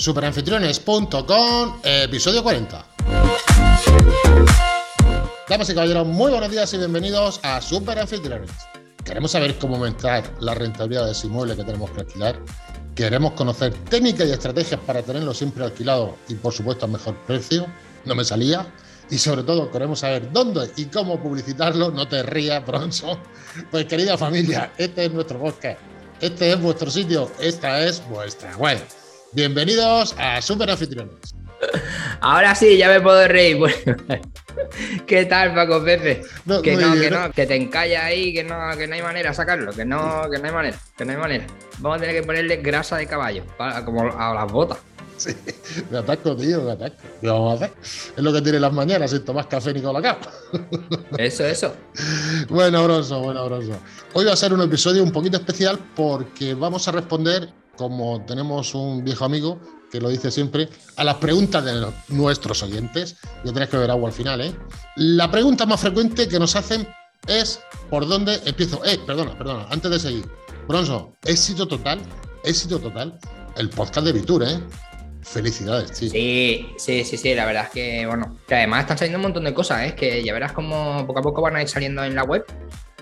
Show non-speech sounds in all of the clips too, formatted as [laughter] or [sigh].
superanfitriones.com, episodio 40. Damas y caballeros, muy buenos días y bienvenidos a Superanfitriones. Queremos saber cómo aumentar la rentabilidad de ese inmueble que tenemos que alquilar. Queremos conocer técnicas y estrategias para tenerlo siempre alquilado y, por supuesto, a mejor precio. No me salía. Y sobre todo queremos saber dónde y cómo publicitarlo. No te rías, Bronson. Pues querida familia, este es nuestro podcast. Este es vuestro sitio. Esta es vuestra web. Bienvenidos a Super Anfitriones. Ahora sí, ya me puedo reír. [laughs] Bueno, ¿Qué tal, Paco Pepe? No, que no, bien, que ¿no? no, que te encalla ahí, que no, que no hay manera de sacarlo, que no, que no hay manera, que no hay manera. Vamos a tener que ponerle grasa de caballo, para- como a las botas. Sí, me ataco, tío, me ataco. ¿Qué vamos a hacer? Es lo que tiene las mañanas sin tomar café ni colacao. Eso, eso. Bueno, Bronson, bueno, Bronson. Hoy va a ser un episodio un poquito especial porque vamos a responder, como tenemos un viejo amigo que lo dice siempre, a las preguntas de nuestros oyentes. Ya tenéis que ver agua al final, ¿eh? La pregunta más frecuente que nos hacen es ¿por dónde empiezo? Eh, perdona, perdona, antes de seguir. Bronson, éxito total, éxito total. El podcast de Vitur, ¿eh? Felicidades, tío. Sí, sí, sí, sí, la verdad es que, bueno, que además están saliendo un montón de cosas, ¿eh? que ya verás como poco a poco van a ir saliendo en la web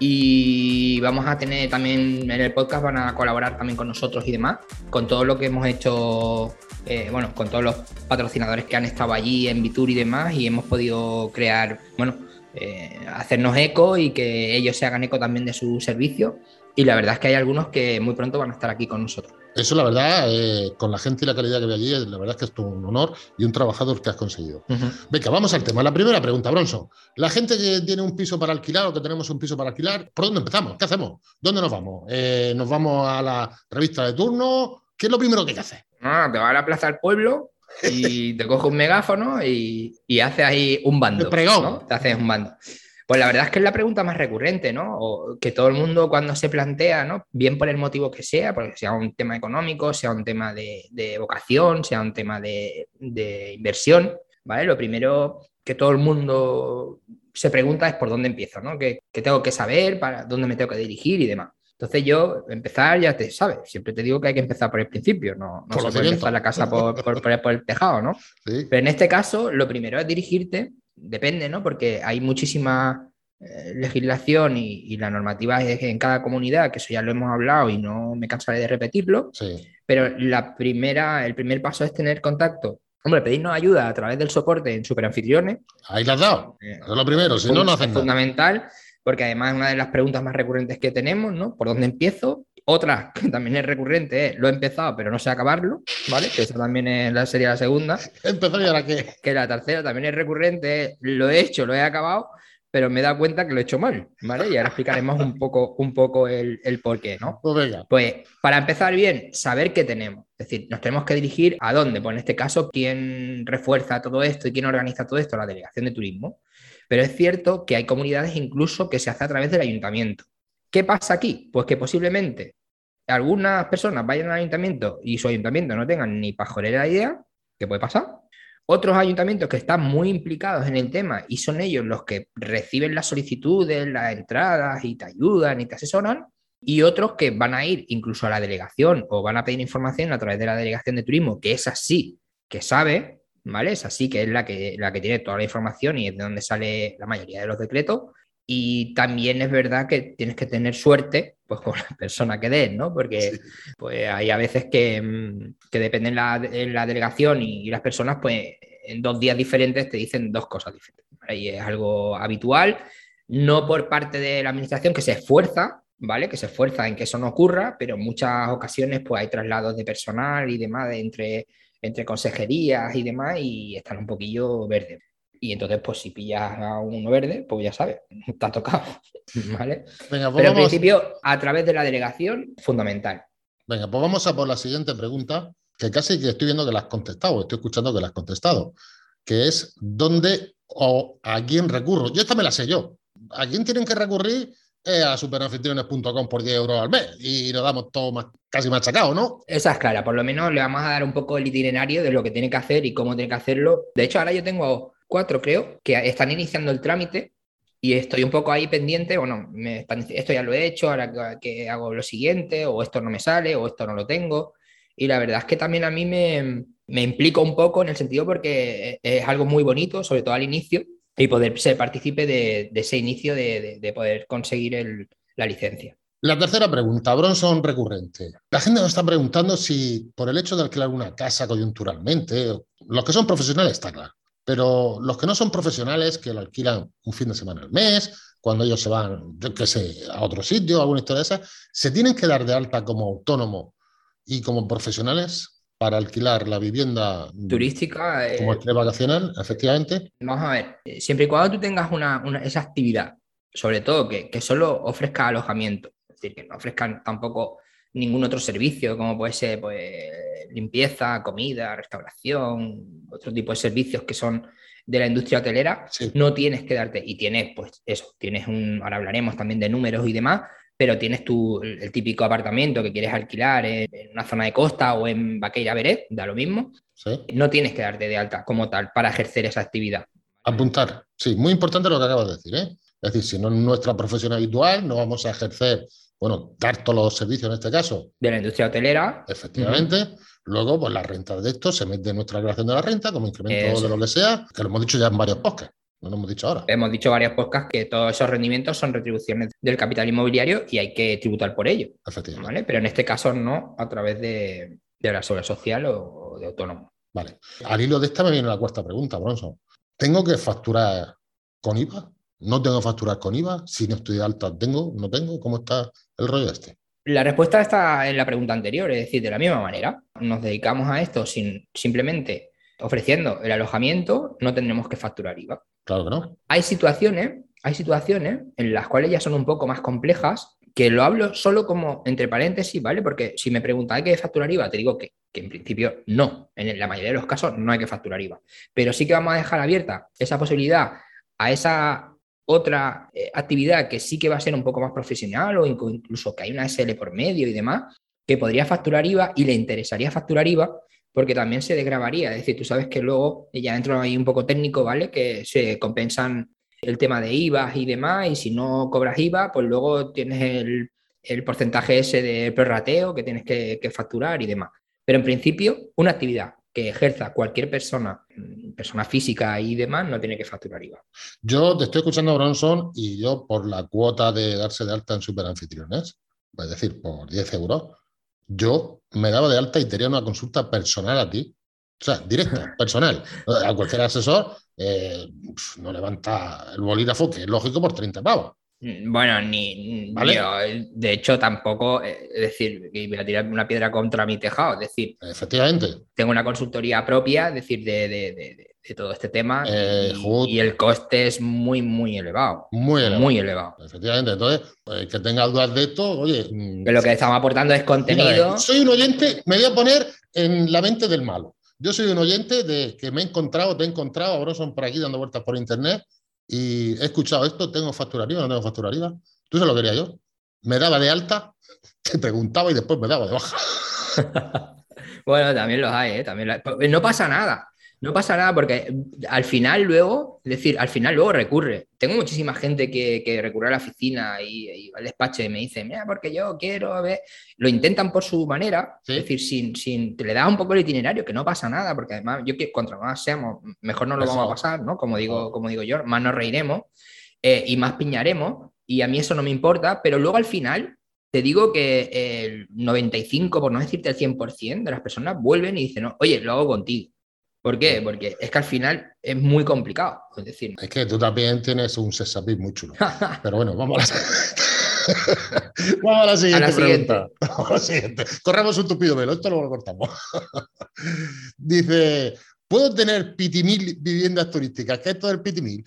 y vamos a tener también en el podcast, van a colaborar también con nosotros y demás, con todo lo que hemos hecho, eh, bueno, con todos los patrocinadores que han estado allí en Vitur y demás y hemos podido crear, bueno, eh, hacernos eco y que ellos se hagan eco también de su servicio y la verdad es que hay algunos que muy pronto van a estar aquí con nosotros. Eso, la verdad, eh, con la gente y la calidad que ve allí, la verdad es que es todo un honor y un trabajador que has conseguido. Venga, vamos al tema. La primera pregunta, Bronson. La gente que tiene un piso para alquilar o que tenemos un piso para alquilar, ¿por dónde empezamos? ¿Qué hacemos? ¿Dónde nos vamos? Eh, ¿Nos vamos a la revista de turno? ¿Qué es lo primero que hay que hacer? No, te vas a la plaza del pueblo y te coges un megáfono y, y haces ahí un bando. Te haces un bando. Pues la verdad es que es la pregunta más recurrente, ¿no? O que todo el mundo cuando se plantea, ¿no? Bien por el motivo que sea, porque sea un tema económico, sea un tema de, de vocación, sea un tema de, de inversión, ¿vale? Lo primero que todo el mundo se pregunta es por dónde empiezo, ¿no? ¿Qué, qué tengo que saber, para dónde me tengo que dirigir y demás. Entonces yo, empezar ya te sabes, siempre te digo que hay que empezar por el principio, no, no se puede empezar la casa por, por- por- por el tejado, ¿no? Sí. Pero en este caso, lo primero es dirigirte, depende, ¿no? Porque hay muchísima eh, legislación y, y la normativa es en cada comunidad, que eso ya lo hemos hablado y no me cansaré de repetirlo, sí. pero la primera, el primer paso es tener contacto. Hombre, pedirnos ayuda a través del soporte en Superanfitriones. Ahí la has dado. eh, Eso es lo primero, si no, no es hacen nada. fundamental, porque además es una de las preguntas más recurrentes que tenemos, ¿no? ¿Por dónde empiezo? Otra [laughs] que también es recurrente es, lo he empezado, pero no sé acabarlo, ¿vale? Que esa también es la, sería la segunda. Empezar y ahora qué. Que la tercera también es recurrente, es, lo he hecho, lo he acabado, pero me he dado cuenta que lo he hecho mal, ¿vale? Y ahora explicaremos un poco, un poco el, el por qué, ¿no? Pues. Pues para empezar bien, saber qué tenemos. Es decir, nos tenemos que dirigir a dónde. Pues en este caso, ¿quién refuerza todo esto y quién organiza todo esto? La delegación de turismo. Pero es cierto que hay comunidades incluso que se hace a través del ayuntamiento. ¿Qué pasa aquí? Pues que posiblemente algunas personas vayan al ayuntamiento y su ayuntamiento no tengan ni pajolera idea, ¿qué puede pasar? Otros ayuntamientos que están muy implicados en el tema y son ellos los que reciben las solicitudes, las entradas y te ayudan y te asesoran, y otros que van a ir incluso a la delegación o van a pedir información a través de la delegación de turismo, que es así, que sabe, ¿vale? Es así que es la que, la que tiene toda la información y es de donde sale la mayoría de los decretos. Y también es verdad que tienes que tener suerte pues, con la persona que des, ¿no? Porque pues, hay a veces que, mm, que dependen la, la delegación y, y las personas, pues en dos días diferentes te dicen dos cosas diferentes. ¿vale? Y es algo habitual, no por parte de la administración que se esfuerza, ¿vale? Que se esfuerza en que eso no ocurra, pero en muchas ocasiones pues hay traslados de personal y demás de entre, entre consejerías y demás y están un poquillo verdes. Y entonces, pues si pillas a uno verde, pues ya sabes, [laughs] ha tocado, ¿vale? Venga, pues Pero en vamos, principio, a través de la delegación, fundamental. venga, pues vamos a por la siguiente pregunta, que casi que estoy viendo que la has contestado, estoy escuchando que la has contestado, que es ¿dónde o a quién recurro? Yo esta me la sé yo. ¿A quién tienen que recurrir? Eh, a superanfitriones.com por 10 euros al mes y nos damos todo más, casi machacado, ¿no? Esa es clara, por lo menos le vamos a dar un poco el itinerario de lo que tiene que hacer y cómo tiene que hacerlo. De hecho, ahora yo tengo cuatro, creo, que están iniciando el trámite y estoy un poco ahí pendiente, bueno, me esto ya lo he hecho, ahora que- hago lo siguiente, o esto no me sale, o esto no lo tengo. Y la verdad es que también a mí me, Me implico un poco en el sentido porque es algo muy bonito, sobre todo al inicio, y poder ser partícipe de, ese inicio de, poder conseguir la licencia. La tercera pregunta, Bronson recurrente. La gente nos está preguntando si por el hecho de alquilar una casa coyunturalmente, los que son profesionales está claro, pero los que no son profesionales, que lo alquilan un fin de semana al mes, cuando ellos se van, yo qué a otro sitio, alguna historia de esa, ¿se tienen que dar de alta como autónomo y como profesionales para alquilar la vivienda turística. Como eh, vacacional, efectivamente. Vamos a ver, eh, siempre y cuando tú tengas una, esa actividad, sobre todo que, solo ofrezca alojamiento, es decir, que no ofrezcan tampoco ningún otro servicio, como puede ser pues, limpieza, comida, restauración, otro tipo de servicios que son de la industria hotelera, no tienes que darte, y tienes, pues eso, tienes un, ahora hablaremos también de números y demás, pero tienes tu, el típico apartamento que quieres alquilar en, una zona de costa o en Baqueira Beret, da lo mismo, no tienes que darte de alta como tal para ejercer esa actividad. Apuntar, sí, muy importante lo que acabas de decir. ¿eh? Es decir, si no es nuestra profesión habitual, no vamos a ejercer, bueno, dar todos los servicios en este caso. De la industria hotelera. Efectivamente. Luego, pues la renta de esto se mete en nuestra creación de la renta como incremento de lo que sea, que lo hemos dicho ya en varios podcasts. No lo hemos dicho ahora. Hemos dicho varias podcasts que todos esos rendimientos son retribuciones del capital inmobiliario y hay que tributar por ello. Efectivamente. Pero en este caso no a través de, la seguridad social o, de autónomo. Vale. Al hilo de esta me viene la cuarta pregunta, Bronson. ¿Tengo que facturar con IVA? ¿No tengo que facturar con IVA? Si no estoy de alta, ¿tengo? ¿No tengo? ¿Cómo está el rollo este? La respuesta está en la pregunta anterior, es decir, de la misma manera. Nos dedicamos a esto sin, simplemente ofreciendo el alojamiento, no tendremos que facturar IVA. Claro que no. Hay situaciones, hay situaciones en las cuales ya son un poco más complejas, que lo hablo solo como entre paréntesis, ¿vale? Porque si me preguntan, ¿hay que facturar IVA? Te digo que, en principio no. En la mayoría de los casos no hay que facturar IVA. Pero sí que vamos a dejar abierta esa posibilidad a esa otra eh, actividad que sí que va a ser un poco más profesional o incluso que hay una SL por medio y demás, que podría facturar IVA y le interesaría facturar IVA, porque también se desgrabaría. Es decir, tú sabes que luego, ya dentro ahí un poco técnico, ¿vale? Que se compensan el tema de IVA y demás, y si no cobras IVA, pues luego tienes el, porcentaje ese de prorrateo que tienes que, facturar y demás. Pero en principio, una actividad que ejerza cualquier persona, mm, persona física y demás, no tiene que facturar IVA. Yo te estoy escuchando, Bronson, y yo por la cuota de darse de alta en superanfitriones, es decir, por 10 euros, yo me daba de alta y tenía una consulta personal a ti. O sea, directa, [laughs] personal. A cualquier asesor eh, no levanta el bolígrafo, que es lógico, por 30 pavos. Mm, bueno, ni, de hecho tampoco, eh, es decir, que voy a tirar una piedra contra mi tejado, es decir, efectivamente. Tengo una consultoría propia, es decir, de, todo este tema eh, y, el coste es muy, muy elevado. Muy elevado. Muy elevado. Efectivamente, entonces, pues, que tenga dudas de esto, oye... Mm, que lo que estamos aportando es contenido. soy un oyente, me voy a poner en la mente del malo. Yo soy un oyente de que me he encontrado, te he encontrado, ahora son por aquí dando vueltas por internet y he escuchado esto, ¿tengo factura arriba no tengo factura arriba? Tú se lo quería yo. Me daba de alta, [laughs] te preguntaba y después me daba de baja. [laughs] bueno, también los hay, ¿eh? También No pasa nada. No pasa nada porque al final luego, es decir, al final luego recurre. Tengo muchísima gente que, recurre a la oficina y, al despacho y me dice, mira, porque yo quiero ver, lo intentan por su manera, es decir, sin, sin, te le da un poco el itinerario, que no pasa nada, porque además yo que contra más seamos, mejor no lo vamos a pasar, ¿no? Como digo, como digo yo, más nos reiremos eh, y más piñaremos, y a mí eso no me importa, pero luego al final te digo que el 95, por no decirte el 100% de las personas vuelven y dicen, oye, lo hago contigo. ¿Por qué? Porque es que al final es muy complicado. Es decir, es que tú también tienes un sesapis muy chulo. [laughs] Pero bueno, vamos a la, [laughs] vamos a la siguiente pregunta. [laughs] Vamos a la siguiente. Corremos un tupido velo, esto luego lo cortamos. Dice, ¿puedo tener pitimil viviendas turísticas? ¿Qué es esto del pitimil?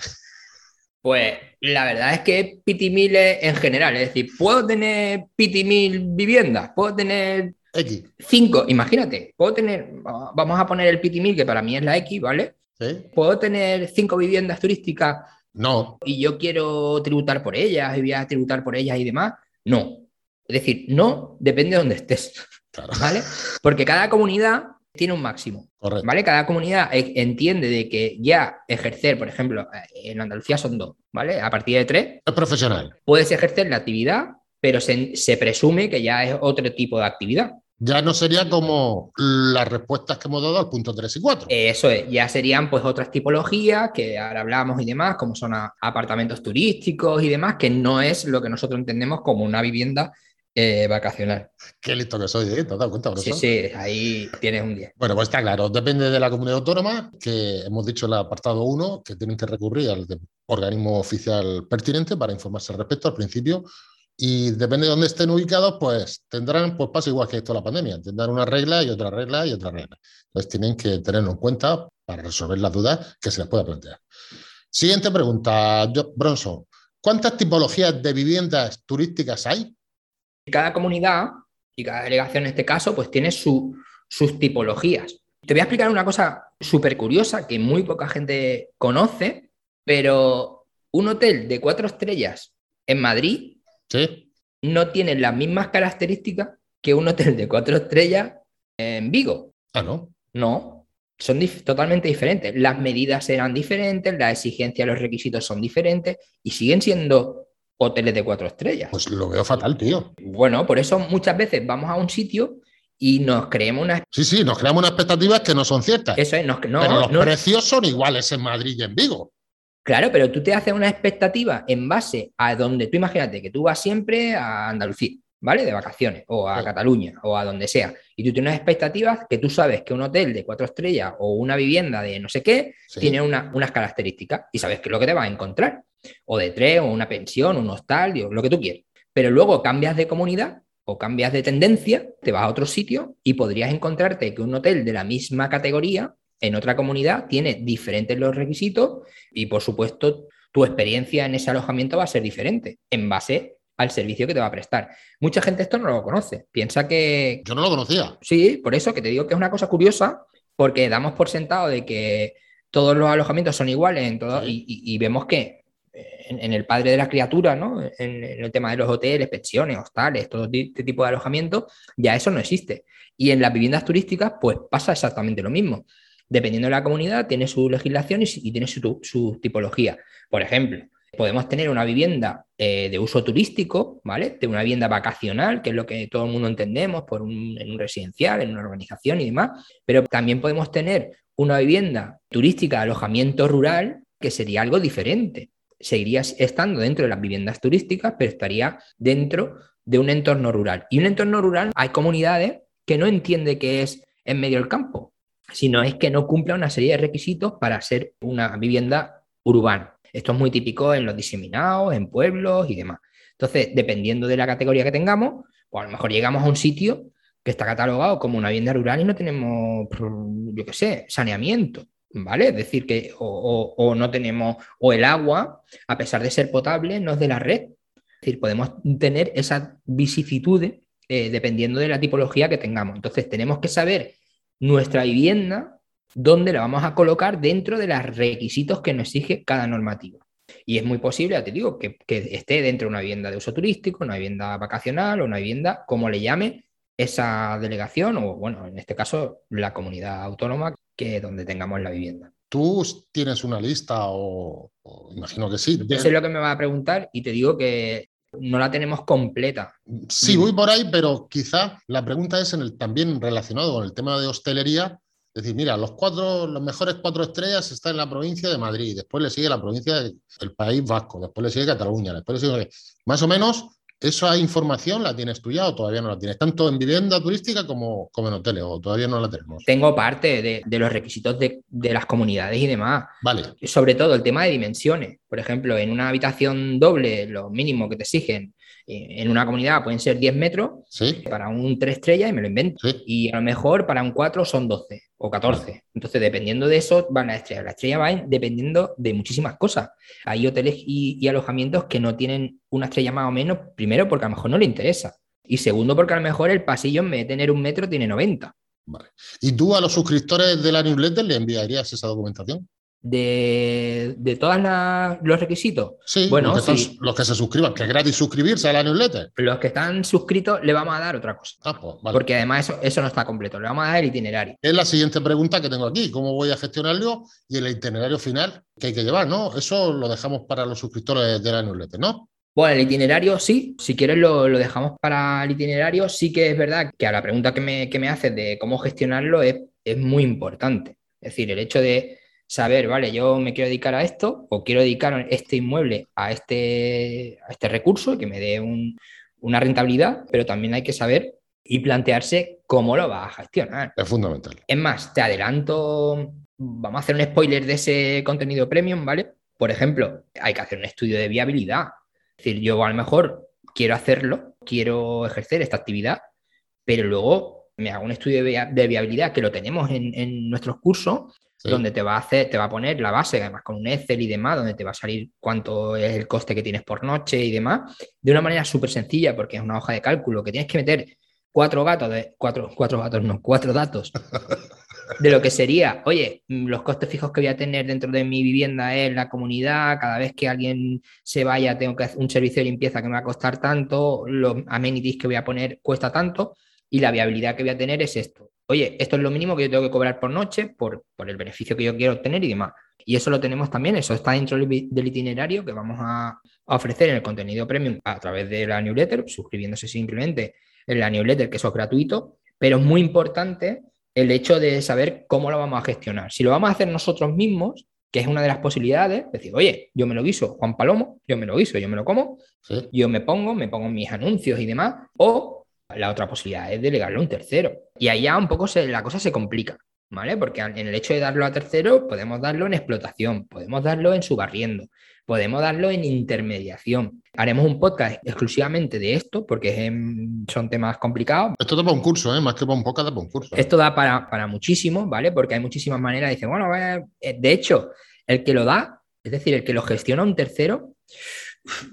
Pues la verdad es que pitimil en general, es decir, ¿puedo tener pitimil viviendas? ¿Puedo tener X. 5, imagínate, puedo tener, vamos a poner el Pitimil, que para mí es la X, ¿vale? ¿Sí? ¿Puedo tener cinco viviendas turísticas? No. Y yo quiero tributar por ellas y voy a tributar por ellas y demás. No. Es decir, no depende de donde estés. ¿Vale? Porque cada comunidad tiene un máximo. Correcto. ¿Vale? Cada comunidad e, entiende de que ya ejercer, por ejemplo, en Andalucía son dos, ¿vale? A partir de tres. Es profesional. Puedes ejercer la actividad, pero se, se presume que ya es otro tipo de actividad. Ya no sería como las respuestas que hemos dado al punto 3 y 4. Eso es, ya serían pues otras tipologías que ahora hablamos y demás, como son apartamentos turísticos y demás, que no es lo que nosotros entendemos como una vivienda eh, vacacional. Qué listo que soy, ¿eh? ¿Te has dado cuenta? Sí, sí, ahí tienes un 10. Bueno, pues está claro, depende de la comunidad autónoma, que hemos dicho en el apartado 1, que tienen que recurrir al organismo oficial pertinente para informarse al respecto al principio. Y depende de dónde estén ubicados, pues tendrán, pues pasa igual que esto la pandemia, tendrán una regla y otra regla y otra regla. Entonces tienen que tenerlo en cuenta para resolver las dudas que se les pueda plantear. Siguiente pregunta, Bronson. ¿Cuántas tipologías de viviendas turísticas hay? Cada comunidad y cada delegación en este caso, pues tiene sus tipologías. Te voy a explicar una cosa súper curiosa que muy poca gente conoce, pero un hotel de cuatro estrellas en Madrid no tiene las mismas características que un hotel [laughs] de cuatro estrellas en Vigo. Ah, no. No, son totalmente diferentes. Las medidas serán diferentes, las exigencias, los requisitos son diferentes y siguen siendo hoteles de cuatro estrellas. Pues lo veo fatal, tío. Bueno, por eso muchas veces vamos a un sitio y nos creemos una... Sí, sí, nos creamos unas expectativas que no son ciertas. Eso es, no, Pero los precios son iguales en Madrid y en Vigo. Claro, pero tú te haces una expectativa en base a donde tú imagínate que tú vas siempre a Andalucía, ¿vale? De vacaciones, o a Cataluña, o a donde sea. Y tú tienes expectativas que tú sabes que un hotel de cuatro estrellas o una vivienda de no sé qué tiene unas características y sabes qué es lo que te vas a encontrar o de tres, o una pensión, un hostal, lo que tú quieras. Pero luego cambias de comunidad o cambias de tendencia, te vas a otro sitio y podrías encontrarte que un hotel de la misma categoría en otra comunidad tiene diferentes los requisitos y por supuesto tu experiencia en ese alojamiento va a ser diferente en base al servicio que te va a prestar. Mucha gente esto no lo conoce, piensa que... Yo no lo conocía. Sí, por eso que te digo que es una cosa curiosa porque damos por sentado de que todos los alojamientos son iguales en todo, y, vemos que en, el padre de la criatura, ¿no? En, el tema de los hoteles, pensiones, hostales, todo este tipo de alojamiento, ya eso no existe. Y en las viviendas turísticas, pues pasa exactamente lo mismo. Dependiendo de la comunidad, tiene su legislación y, tiene su, tipología. Por ejemplo, podemos tener una vivienda eh, de uso turístico, ¿vale? De una vivienda vacacional, que es lo que todo el mundo entendemos por en un residencial, en una organización y demás, pero también podemos tener una vivienda turística de alojamiento rural, que sería algo diferente seguiría estando dentro de las viviendas turísticas, pero estaría dentro de un entorno rural. Y un entorno rural hay comunidades que no entiende que es en medio del campo, sino es que no cumple una serie de requisitos para ser una vivienda urbana. Esto es muy típico en los diseminados, en pueblos y demás. Entonces, dependiendo de la categoría que tengamos, pues a lo mejor llegamos a un sitio que está catalogado como una vivienda rural y no tenemos, yo qué sé, saneamiento. ¿vale? Es decir, que o, no tenemos, o el agua, a pesar de ser potable, no es de la red. Es decir, podemos tener esa vicisitudes eh, dependiendo de la tipología que tengamos. Entonces, tenemos que saber nuestra vivienda, dónde la vamos a colocar dentro de los requisitos que nos exige cada normativa. Y es muy posible, ya te digo, que, que esté dentro de una vivienda de uso turístico, una vivienda vacacional o una vivienda, como le llame, esa delegación o, bueno, en este caso, la comunidad autónoma que donde tengamos la vivienda. ¿Tú tienes una lista o, imagino que sí? Yo sé lo que me va a preguntar y te digo que no la tenemos completa. Sí, voy por ahí, pero quizá la pregunta es en el, también relacionado con el tema de hostelería. Es decir, mira, los cuatro, los mejores cuatro estrellas están en la provincia de Madrid, después le sigue la provincia del País Vasco, después le sigue Cataluña, después le sigue. Más o menos ¿Esa información la tienes tú ya o todavía no la tienes? Tanto en vivienda turística como, como en hoteles, o todavía no la tenemos. Tengo parte de, los requisitos de, de, las comunidades y demás. Vale. Sobre todo el tema de dimensiones. Por ejemplo, en una habitación doble, lo mínimo que te exigen en una comunidad pueden ser 10 metros para un 3 estrellas y me lo invento. Y a lo mejor para un 4 son 12 o 14. Entonces, dependiendo de eso, van las estrellas. La estrella va dependiendo de muchísimas cosas. Hay hoteles y, alojamientos que no tienen una estrella más o menos, primero porque a lo mejor no le interesa. Y segundo, porque a lo mejor el pasillo en vez de tener un metro tiene 90. Vale. ¿Y tú a los suscriptores de la newsletter le enviarías esa documentación? De, de todos los requisitos. Sí, bueno, los que, los que, se suscriban, que es gratis suscribirse a la newsletter. Los que están suscritos le vamos a dar otra cosa. Ah, pues, Porque además eso, eso no está completo, le vamos a dar el itinerario. Es la siguiente pregunta que tengo aquí, ¿cómo voy a gestionarlo? Y el itinerario final que hay que llevar, ¿no? Eso lo dejamos para los suscriptores de la newsletter, ¿no? Bueno, el itinerario sí, si quieres lo, dejamos para el itinerario. Sí que es verdad que a la pregunta que me, que me haces de cómo gestionarlo es, es muy importante. Es decir, el hecho de saber, vale, yo me quiero dedicar a esto o quiero dedicar este inmueble a este, a este recurso que me dé una rentabilidad, pero también hay que saber y plantearse cómo lo vas a gestionar. Es fundamental. Es más, te adelanto, vamos a hacer un spoiler de ese contenido premium, ¿vale? Por ejemplo, hay que hacer un estudio de viabilidad. Es decir, yo a lo mejor quiero hacerlo, quiero ejercer esta actividad, pero luego me hago un estudio de viabilidad que lo tenemos en, en nuestros cursos donde te va a hacer, te va a poner la base, además con un Excel y demás, donde te va a salir cuánto es el coste que tienes por noche y demás, de una manera súper sencilla, porque es una hoja de cálculo que tienes que meter cuatro gatos, de, cuatro, cuatro gatos, no, cuatro datos de lo que sería, oye, los costes fijos que voy a tener dentro de mi vivienda es la comunidad, cada vez que alguien se vaya tengo que hacer un servicio de limpieza que me va a costar tanto, los amenities que voy a poner cuesta tanto y la viabilidad que voy a tener es esto oye, esto es lo mínimo que yo tengo que cobrar por noche por, el beneficio que yo quiero obtener y demás. Y eso lo tenemos también, eso está dentro del itinerario que vamos a, ofrecer en el contenido premium a través de la newsletter, suscribiéndose simplemente en la newsletter, que eso es gratuito, pero es muy importante el hecho de saber cómo lo vamos a gestionar. Si lo vamos a hacer nosotros mismos, que es una de las posibilidades, decir, oye, yo me lo guiso, Juan Palomo, yo me lo guiso, yo me lo como, yo me pongo, me pongo mis anuncios y demás, o la otra posibilidad es delegarlo a un tercero. Y ahí ya un poco la cosa se complica, ¿vale? Porque en el hecho de darlo a tercero, podemos darlo en explotación, podemos darlo en subarriendo, podemos darlo en intermediación. Haremos un podcast exclusivamente de esto, porque son temas complicados. Esto da para un curso, ¿eh? más que para un podcast, da para un curso. Esto da para, para muchísimo, ¿vale? Porque hay muchísimas maneras. Dice, bueno, eh, de hecho, el que lo da, es decir, el que lo gestiona un tercero,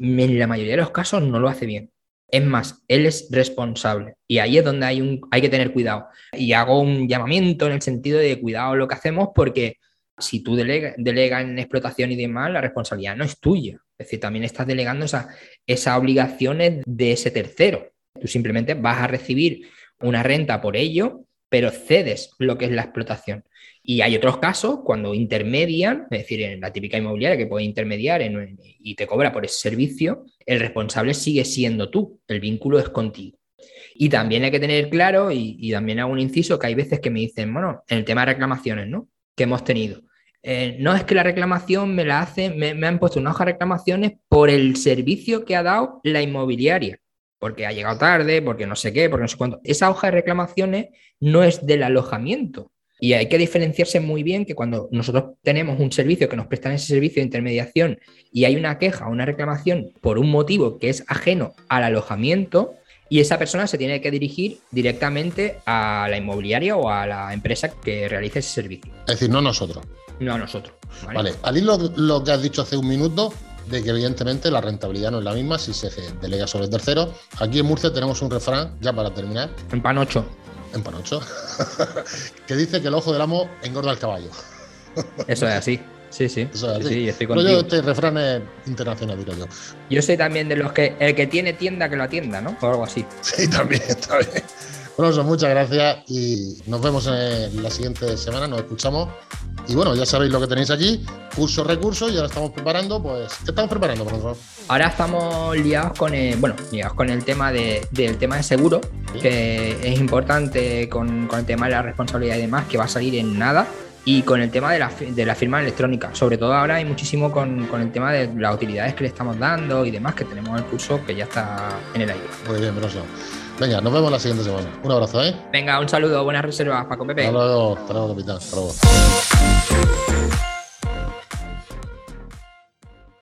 en la mayoría de los casos no lo hace bien. Es más, él es responsable y ahí es donde hay, un, hay que tener cuidado. Y hago un llamamiento en el sentido de cuidado lo que hacemos porque si tú delegas delega en explotación y demás, la responsabilidad no es tuya. Es decir, también estás delegando esas esa obligaciones de ese tercero. Tú simplemente vas a recibir una renta por ello, pero cedes lo que es la explotación. Y hay otros casos cuando intermedian, es decir, en la típica inmobiliaria que puede intermediar y te cobra por ese servicio, el responsable sigue siendo tú, el vínculo es contigo. Y también hay que tener claro, y, también hago un inciso, que hay veces que me dicen, bueno, en el tema de reclamaciones, ¿no? Que hemos tenido. Eh, no es que la reclamación me la hace, me, me, han puesto una hoja de reclamaciones por el servicio que ha dado la inmobiliaria, porque ha llegado tarde, porque no sé qué, porque no sé cuánto. Esa hoja de reclamaciones no es del alojamiento, y hay que diferenciarse muy bien que cuando nosotros tenemos un servicio que nos prestan ese servicio de intermediación y hay una queja o una reclamación por un motivo que es ajeno al alojamiento, y esa persona se tiene que dirigir directamente a la inmobiliaria o a la empresa que realice ese servicio. Es decir, no nosotros. No a nosotros. Vale, al hilo lo que has dicho hace un minuto, de que evidentemente la rentabilidad no es la misma si se delega sobre tercero. Aquí en Murcia tenemos un refrán, ya para terminar. En Panocho en Panocho, [laughs] que dice que el ojo del amo engorda al caballo. [laughs] Eso es así. Sí, sí. Eso es así. estoy Pero yo este refrán es internacional, digo yo. Yo soy también de los que el que tiene tienda que lo atienda, ¿no? O algo así. Sí, también, [laughs] está Bueno, muchas gracias y nos vemos en la siguiente semana, nos escuchamos. Y bueno, ya sabéis lo que tenéis aquí, curso, recursos, y ahora estamos preparando, pues, ¿qué estamos preparando, profesor? Ahora estamos liados con el, bueno, liados con el tema de, del tema de seguro, que es importante con, con, el tema de la responsabilidad y demás, que va a salir en nada. Y con el tema de la, de la firma electrónica, sobre todo ahora hay muchísimo con, con, el tema de las utilidades que le estamos dando y demás, que tenemos el curso que ya está en el aire. Muy bien, profesor. Venga, nos vemos la siguiente semana. Un abrazo, ¿eh? Venga, un saludo, buenas reservas, Paco Pepe. Hasta luego, hasta luego, capitán. Hasta luego.